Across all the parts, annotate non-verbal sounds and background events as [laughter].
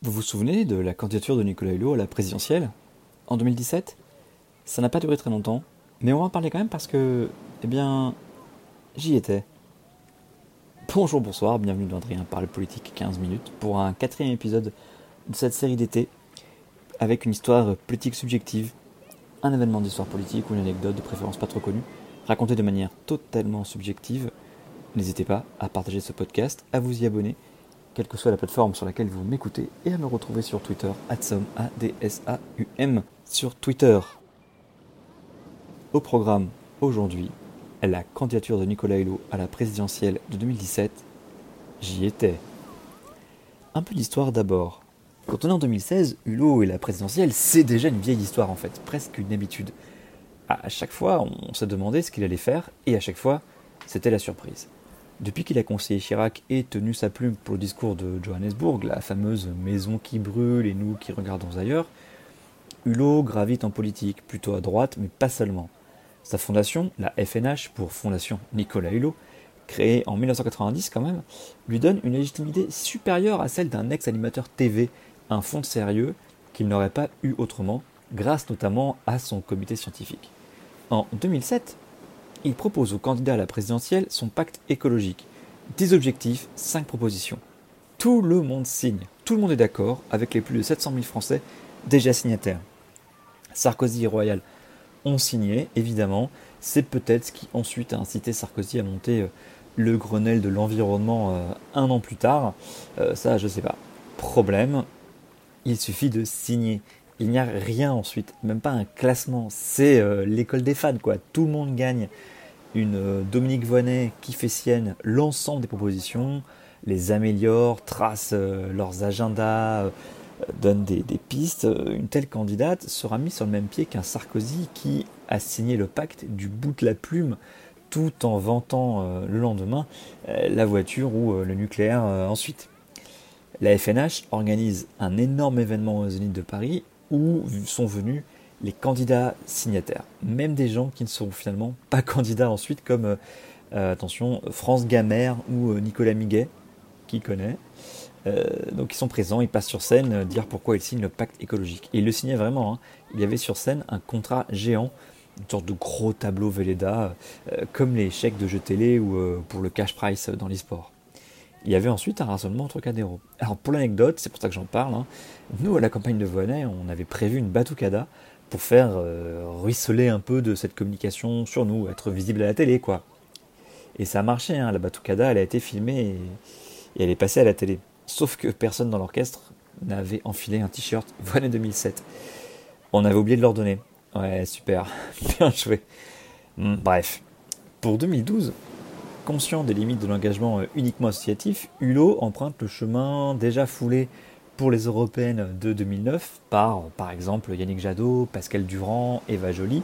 Vous vous souvenez de la candidature de Nicolas Hulot à la présidentielle en 2017 Ça n'a pas duré très longtemps, mais on va en parler quand même parce que, eh bien, j'y étais. Bonjour, bonsoir, bienvenue dans Adrien parle politique 15 minutes pour un quatrième épisode de cette série d'été avec une histoire politique subjective, un événement d'histoire politique ou une anecdote de préférence pas trop connue, racontée de manière totalement subjective. N'hésitez pas à partager ce podcast, à vous y abonner quelle que soit la plateforme sur laquelle vous m'écoutez, et à me retrouver sur Twitter, ADSAUM, A-D-S-A-U-M, sur Twitter. Au programme, aujourd'hui, la candidature de Nicolas Hulot à la présidentielle de 2017. J'y étais. Un peu d'histoire d'abord. Quand on est en 2016, Hulot et la présidentielle, c'est déjà une vieille histoire en fait, presque une habitude. À chaque fois, on se demandait ce qu'il allait faire, et à chaque fois, c'était la surprise. Depuis qu'il a conseillé Chirac et tenu sa plume pour le discours de Johannesburg, la fameuse maison qui brûle et nous qui regardons ailleurs, Hulot gravite en politique, plutôt à droite, mais pas seulement. Sa fondation, la FNH pour Fondation Nicolas Hulot, créée en 1990 quand même, lui donne une légitimité supérieure à celle d'un ex-animateur TV, un fond de sérieux qu'il n'aurait pas eu autrement, grâce notamment à son comité scientifique. En 2007, il propose au candidat à la présidentielle son pacte écologique. 10 objectifs, 5 propositions. Tout le monde signe, tout le monde est d'accord avec les plus de 700 000 Français déjà signataires. Sarkozy et Royal ont signé, évidemment. C'est peut-être ce qui ensuite a incité Sarkozy à monter euh, le Grenelle de l'environnement euh, un an plus tard. Euh, ça, je ne sais pas. Problème, il suffit de signer. Il n'y a rien ensuite, même pas un classement. C'est l'école des fans, quoi. Tout le monde gagne. Une euh, Dominique Voynet qui fait sienne l'ensemble des propositions, les améliore, trace euh, leurs agendas, donne des, des, pistes. Une telle candidate sera mise sur le même pied qu'un Sarkozy qui a signé le pacte du bout de la plume tout en vantant le lendemain la voiture ou le nucléaire ensuite. La FNH organise un énorme événement aux Zénith de Paris où sont venus les candidats signataires, même des gens qui ne seront finalement pas candidats ensuite, comme euh, euh, attention France Gamère ou euh, Nicolas Miguet, qui connaît. donc ils sont présents, ils passent sur scène dire pourquoi ils signent le pacte écologique. Et ils le signaient vraiment. Hein. Il y avait sur scène un contrat géant, une sorte de gros tableau Véleda, comme les chèques de jeux télé ou pour le cash price dans l'e-sport. Il y avait ensuite un rassemblement entre cadéros. Alors pour l'anecdote, c'est pour ça que j'en parle, hein, nous à la campagne de Voinet, on avait prévu une batucada pour faire euh, ruisseler un peu de cette communication sur nous, être visible à la télé quoi. Et ça a marché, hein, la batucada elle a été filmée et, elle est passée à la télé. Sauf que personne dans l'orchestre n'avait enfilé un t-shirt [laughs] Voinet 2007. On avait oublié de leur donner. Ouais, super, [laughs] bien joué. Hmm, bref, pour 2012, Conscient des limites de l'engagement euh, uniquement associatif, Hulot emprunte le chemin déjà foulé pour les européennes de 2009 par, par exemple, Yannick Jadot, Pascal Durand, Eva Joly,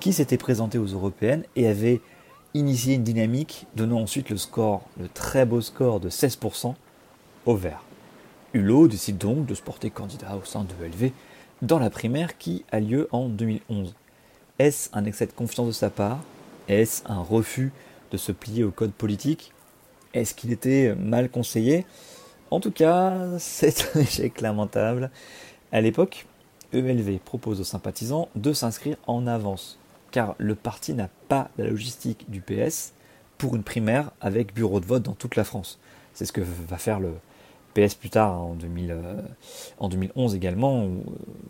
qui s'étaient présentés aux européennes et avaient initié une dynamique donnant ensuite le score, le très beau score de 16% au vert. Hulot décide donc de se porter candidat au sein de ELV dans la primaire qui a lieu en 2011. Est-ce un excès de confiance de sa part? Est-ce un refus de se plier au code politique? Est-ce qu'il était mal conseillé? En tout cas, [laughs] c'est un échec lamentable. À l'époque, ELV propose aux sympathisants de s'inscrire en avance, car le parti n'a pas la logistique du PS pour une primaire avec bureau de vote dans toute la France. C'est ce que va faire le PS plus tard, en, 2000, en 2011 également, où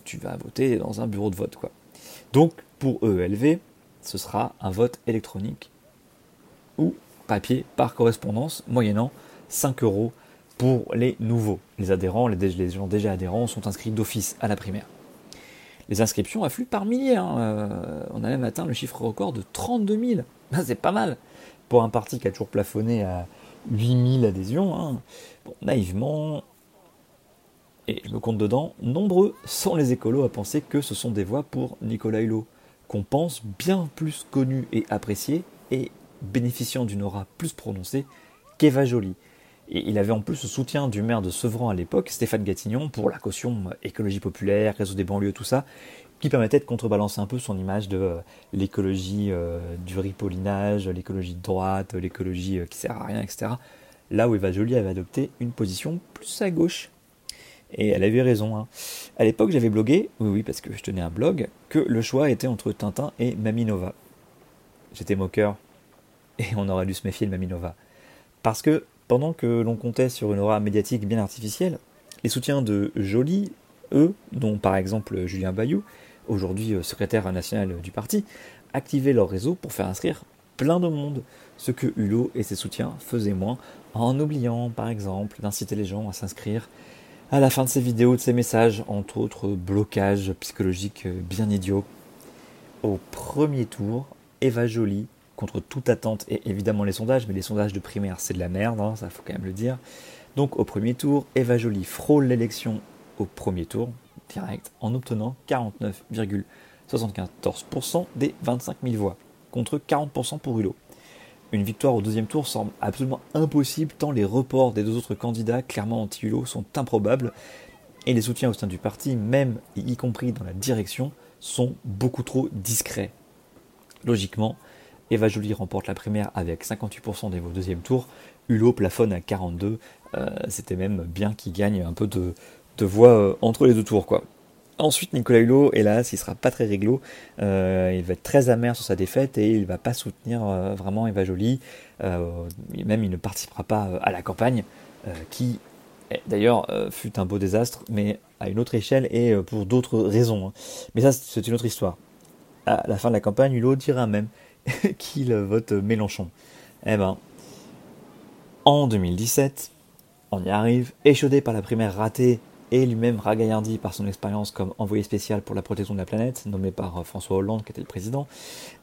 tu vas voter dans un bureau de vote. Quoi. Donc, pour ELV, ce sera un vote électronique ou papier par correspondance, moyennant 5 euros pour les nouveaux. Les adhérents, les, gens déjà adhérents sont inscrits d'office à la primaire. Les inscriptions affluent par milliers. Hein. Euh, on a même atteint le chiffre record de 32 000. Ben, c'est pas mal pour un parti qui a toujours plafonné à 8 000 adhésions. Hein. naïvement, et je me compte dedans, nombreux sont les écolos à penser que ce sont des voix pour Nicolas Hulot, qu'on pense bien plus connu et apprécié, et bénéficiant d'une aura plus prononcée qu'Eva Joly. Et il avait en plus le soutien du maire de Sevran à l'époque, Stéphane Gatignon, pour la caution écologie populaire, réseau des banlieues, tout ça, qui permettait de contrebalancer un peu son image de euh, l'écologie euh, du ripollinage, l'écologie de droite, l'écologie euh, qui sert à rien, etc. Là où Eva Joly avait adopté une position plus à gauche. Et elle avait raison. Hein. À l'époque, j'avais blogué, oui, oui, parce que je tenais un blog, que le choix était entre Tintin et Maminova. J'étais moqueur, et on aurait dû se méfier de Maminova. Parce que pendant que l'on comptait sur une aura médiatique bien artificielle, les soutiens de Joly, eux, dont par exemple Julien Bayou, aujourd'hui euh, secrétaire national du parti, activaient leur réseau pour faire inscrire plein de monde, ce que Hulot et ses soutiens faisaient moins, en oubliant par exemple d'inciter les gens à s'inscrire à la fin de ses vidéos, de ses messages, entre autres blocages psychologiques bien idiots. Au premier tour, Eva Joly, contre toute attente, et évidemment les sondages, mais les sondages de primaire c'est de la merde, hein, ça faut quand même le dire. Donc au premier tour, Eva Joly frôle l'élection au premier tour, direct en obtenant 49,74% des 25 000 voix, contre 40% pour Hulot. Une victoire au deuxième tour semble absolument impossible tant les reports des deux autres candidats clairement anti-Hulot sont improbables et les soutiens au sein du parti, même y compris dans la direction, sont beaucoup trop discrets. Logiquement, Eva Joly remporte la primaire avec 58% des voix deuxième tour, Hulot plafonne à 42, euh, c'était même bien qu'il gagne un peu de, voix euh, entre les deux tours, quoi. Ensuite, Nicolas Hulot, hélas, il sera pas très réglo. Euh, il va être très amer sur sa défaite et il va pas soutenir vraiment Eva Joly. même, il ne participera pas à la campagne, qui d'ailleurs fut un beau désastre, mais à une autre échelle et pour d'autres raisons. Hein. Mais ça, c'est une autre histoire. À la fin de la campagne, Hulot dira même [laughs] qu'il vote Mélenchon. Eh ben, en 2017, on y arrive, échaudé par la primaire ratée et lui-même ragaillardi par son expérience comme envoyé spécial pour la protection de la planète, nommé par euh, François Hollande qui était le président,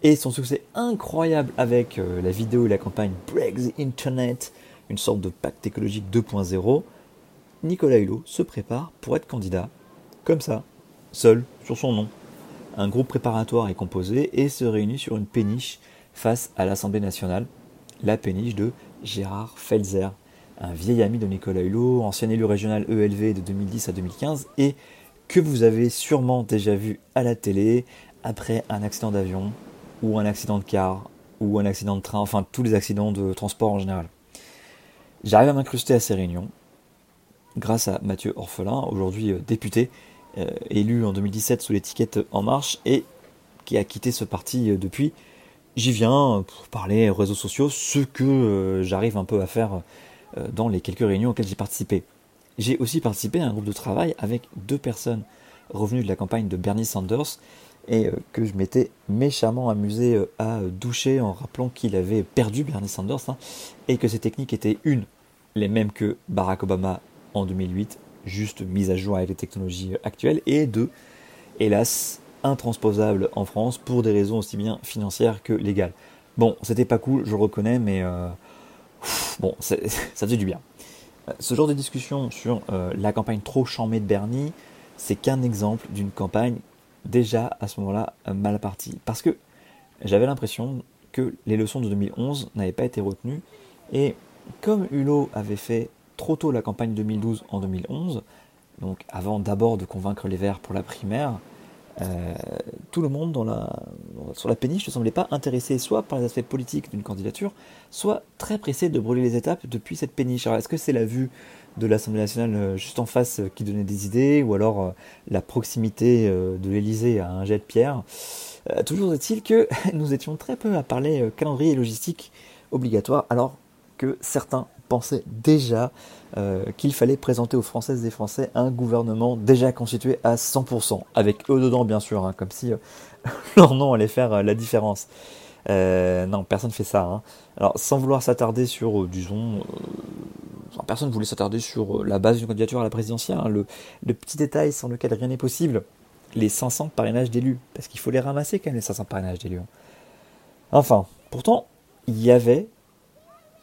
et son succès incroyable avec euh, la vidéo et la campagne Break the Internet, une sorte de pacte écologique 2.0, Nicolas Hulot se prépare pour être candidat, comme ça, seul, sur son nom. Un groupe préparatoire est composé et se réunit sur une péniche face à l'Assemblée nationale, la péniche de Gérard Felzer, un vieil ami de Nicolas Hulot, ancien élu régional ELV de 2010 à 2015, et que vous avez sûrement déjà vu à la télé après un accident d'avion, ou un accident de car, ou un accident de train, enfin tous les accidents de transport en général. J'arrive à m'incruster à ces réunions, grâce à Mathieu Orphelin, aujourd'hui euh, député, élu en 2017 sous l'étiquette En Marche, et qui a quitté ce parti euh, depuis. J'y viens pour parler réseaux sociaux, ce que j'arrive un peu à faire euh, dans les quelques réunions auxquelles j'ai participé. J'ai aussi participé à un groupe de travail avec deux personnes revenues de la campagne de Bernie Sanders et euh, que je m'étais méchamment amusé euh, à doucher en rappelant qu'il avait perdu Bernie Sanders hein, et que ces techniques étaient une, les mêmes que Barack Obama en 2008, juste mise à jour avec les technologies actuelles, et deux, hélas, intransposables en France pour des raisons aussi bien financières que légales. Bon, c'était pas cool, je reconnais, mais bon, [laughs] ça faisait du bien. Euh, ce genre de discussion sur euh, la campagne trop chamée de Bernie, c'est qu'un exemple d'une campagne déjà à ce moment-là euh, mal partie. Parce que j'avais l'impression que les leçons de 2011 n'avaient pas été retenues. Et comme Hulot avait fait trop tôt la campagne 2012 en 2011, donc avant d'abord de convaincre les Verts pour la primaire, euh, tout le monde sur la péniche ne semblait pas intéressé soit par les aspects politiques d'une candidature, soit très pressé de brûler les étapes depuis cette péniche. Alors est-ce que c'est la vue de l'Assemblée nationale euh, juste en face euh, qui donnait des idées, ou alors la proximité de l'Elysée à un jet de pierre? Toujours est-il que [laughs] nous étions très peu à parler calendrier et logistique obligatoire, alors que certains pensaient déjà euh, qu'il fallait présenter aux Françaises et Français un gouvernement déjà constitué à 100%, avec eux dedans bien sûr, hein, comme si euh, [laughs] leur nom allait faire euh, la différence. non, personne ne fait ça. Hein. Alors, sans vouloir s'attarder sur, disons, personne ne voulait s'attarder sur la base d'une candidature à la présidentielle. Hein. le, le, petit détail sans lequel rien n'est possible, les 500 parrainages d'élus, parce qu'il faut les ramasser quand même les 500 parrainages d'élus. Enfin, pourtant, il y avait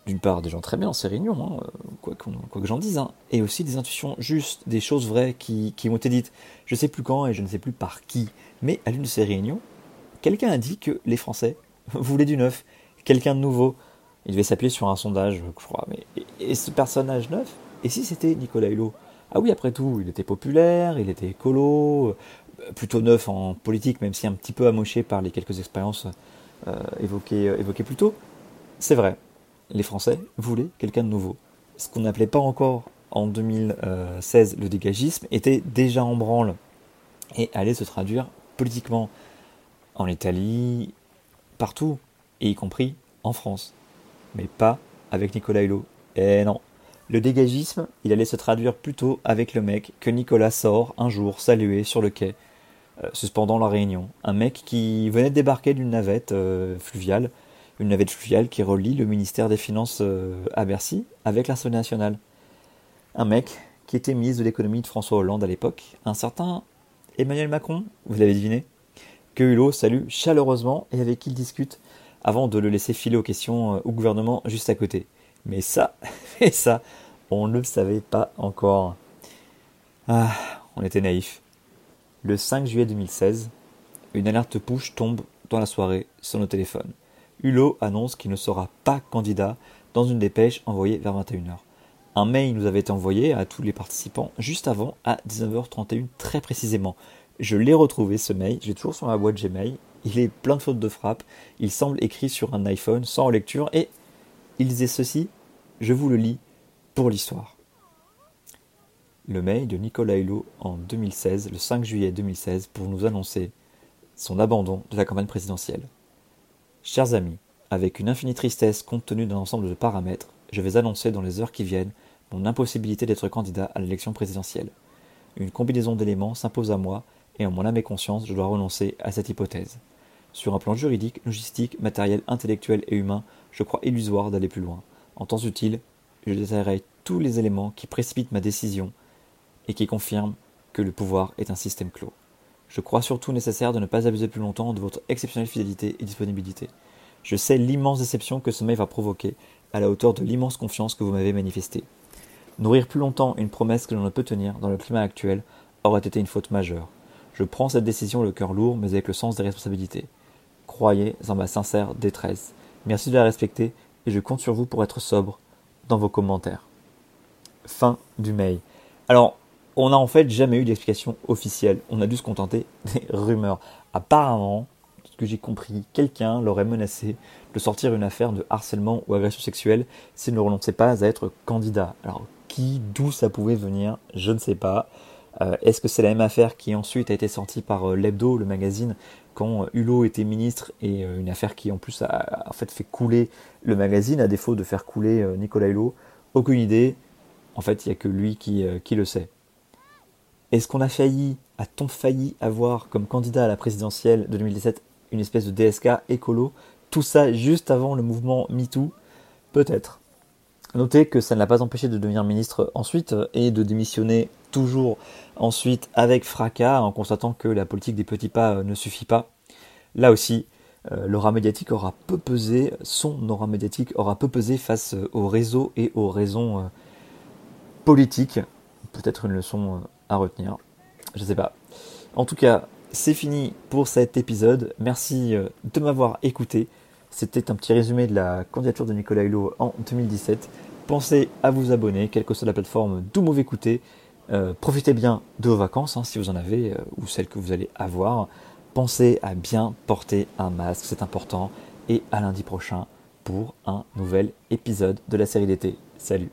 d'une part des gens très bien dans ces réunions, hein, quoi, quoi, que j'en dise, hein, et aussi des intuitions justes, des choses vraies qui, qui ont été dites, je ne sais plus quand et je ne sais plus par qui, mais à l'une de ces réunions, quelqu'un a dit que les Français [laughs] voulaient du neuf, quelqu'un de nouveau. Il devait s'appuyer sur un sondage, je crois, mais et, ce personnage neuf, et si c'était Nicolas Hulot? Ah oui, après tout, il était populaire, il était écolo, euh, plutôt neuf en politique, même si un petit peu amoché par les quelques expériences euh, euh, évoquées plus tôt. C'est vrai, les Français voulaient quelqu'un de nouveau. Ce qu'on n'appelait pas encore en 2016 le dégagisme était déjà en branle et allait se traduire politiquement en Italie, partout, et y compris en France. Mais pas avec Nicolas Hulot. Eh non. Le dégagisme, il allait se traduire plutôt avec le mec que Nicolas sort un jour saluer sur le quai, euh, suspendant la réunion. Un mec qui venait de débarquer d'une navette euh, fluviale une navette fluviale qui relie le ministère des Finances euh, à Bercy avec l'Assemblée nationale. Un mec qui était ministre de l'économie de François Hollande à l'époque, un certain Emmanuel Macron, vous l'avez deviné, que Hulot salue chaleureusement et avec qui il discute avant de le laisser filer aux questions euh, au gouvernement juste à côté. Mais ça, [laughs] et ça, on ne le savait pas encore. Ah, on était naïfs. Le 5 juillet 2016, une alerte push tombe dans la soirée sur nos téléphones. Hulot annonce qu'il ne sera pas candidat dans une dépêche envoyée vers 21h. Un mail nous avait été envoyé à tous les participants juste avant, à 19h31 très précisément. Je l'ai retrouvé ce mail, j'ai toujours sur ma boîte Gmail, il est plein de fautes de frappe, il semble écrit sur un iPhone sans lecture et il disait ceci, je vous le lis pour l'histoire. Le mail de Nicolas Hulot en 2016, le 5 juillet 2016, pour nous annoncer son abandon de la campagne présidentielle. Chers amis, avec une infinie tristesse compte tenu d'un ensemble de paramètres, je vais annoncer dans les heures qui viennent mon impossibilité d'être candidat à l'élection présidentielle. Une combinaison d'éléments s'impose à moi et en mon âme et conscience, je dois renoncer à cette hypothèse. Sur un plan juridique, logistique, matériel, intellectuel et humain, je crois illusoire d'aller plus loin. En temps utile, je détaillerai tous les éléments qui précipitent ma décision et qui confirment que le pouvoir est un système clos. Je crois surtout nécessaire de ne pas abuser plus longtemps de votre exceptionnelle fidélité et disponibilité. Je sais l'immense déception que ce mail va provoquer, à la hauteur de l'immense confiance que vous m'avez manifestée. Nourrir plus longtemps une promesse que l'on ne peut tenir dans le climat actuel aurait été une faute majeure. Je prends cette décision le cœur lourd, mais avec le sens des responsabilités. Croyez en ma sincère détresse. Merci de la respecter, et je compte sur vous pour être sobre dans vos commentaires. Fin du mail. Alors, on n'a en fait jamais eu d'explication officielle. On a dû se contenter [laughs] des rumeurs. Apparemment, ce que j'ai compris, quelqu'un l'aurait menacé de sortir une affaire de harcèlement ou agression sexuelle s'il ne renonçait pas à être candidat. Alors, qui, d'où ça pouvait venir, je ne sais pas. Euh, est-ce que c'est la même affaire qui ensuite a été sortie par euh, l'Hebdo, le magazine, quand euh, Hulot était ministre et une affaire qui en plus a, en fait fait couler le magazine à défaut de faire couler Nicolas Hulot? Aucune idée. En fait, il n'y a que lui qui le sait. Est-ce qu'on a failli, a-t-on failli avoir comme candidat à la présidentielle de 2017 une espèce de DSK écolo? Tout ça juste avant le mouvement MeToo? Peut-être. Notez que ça ne l'a pas empêché de devenir ministre ensuite et de démissionner toujours ensuite avec fracas en constatant que la politique des petits pas ne suffit pas. Là aussi, euh, l'aura médiatique aura peu pesé, son aura médiatique aura peu pesé face aux réseaux et aux raisons euh, politiques. Peut-être une leçon euh, à retenir. Je sais pas. En tout cas, c'est fini pour cet épisode. Merci euh, de m'avoir écouté. C'était un petit résumé de la candidature de Nicolas Hulot en 2017. Pensez à vous abonner, quelle que soit la plateforme d'où vous écoutez. Euh, profitez bien de vos vacances, hein, si vous en avez, euh, ou celles que vous allez avoir. Pensez à bien porter un masque, c'est important. Et à lundi prochain pour un nouvel épisode de la série d'été. Salut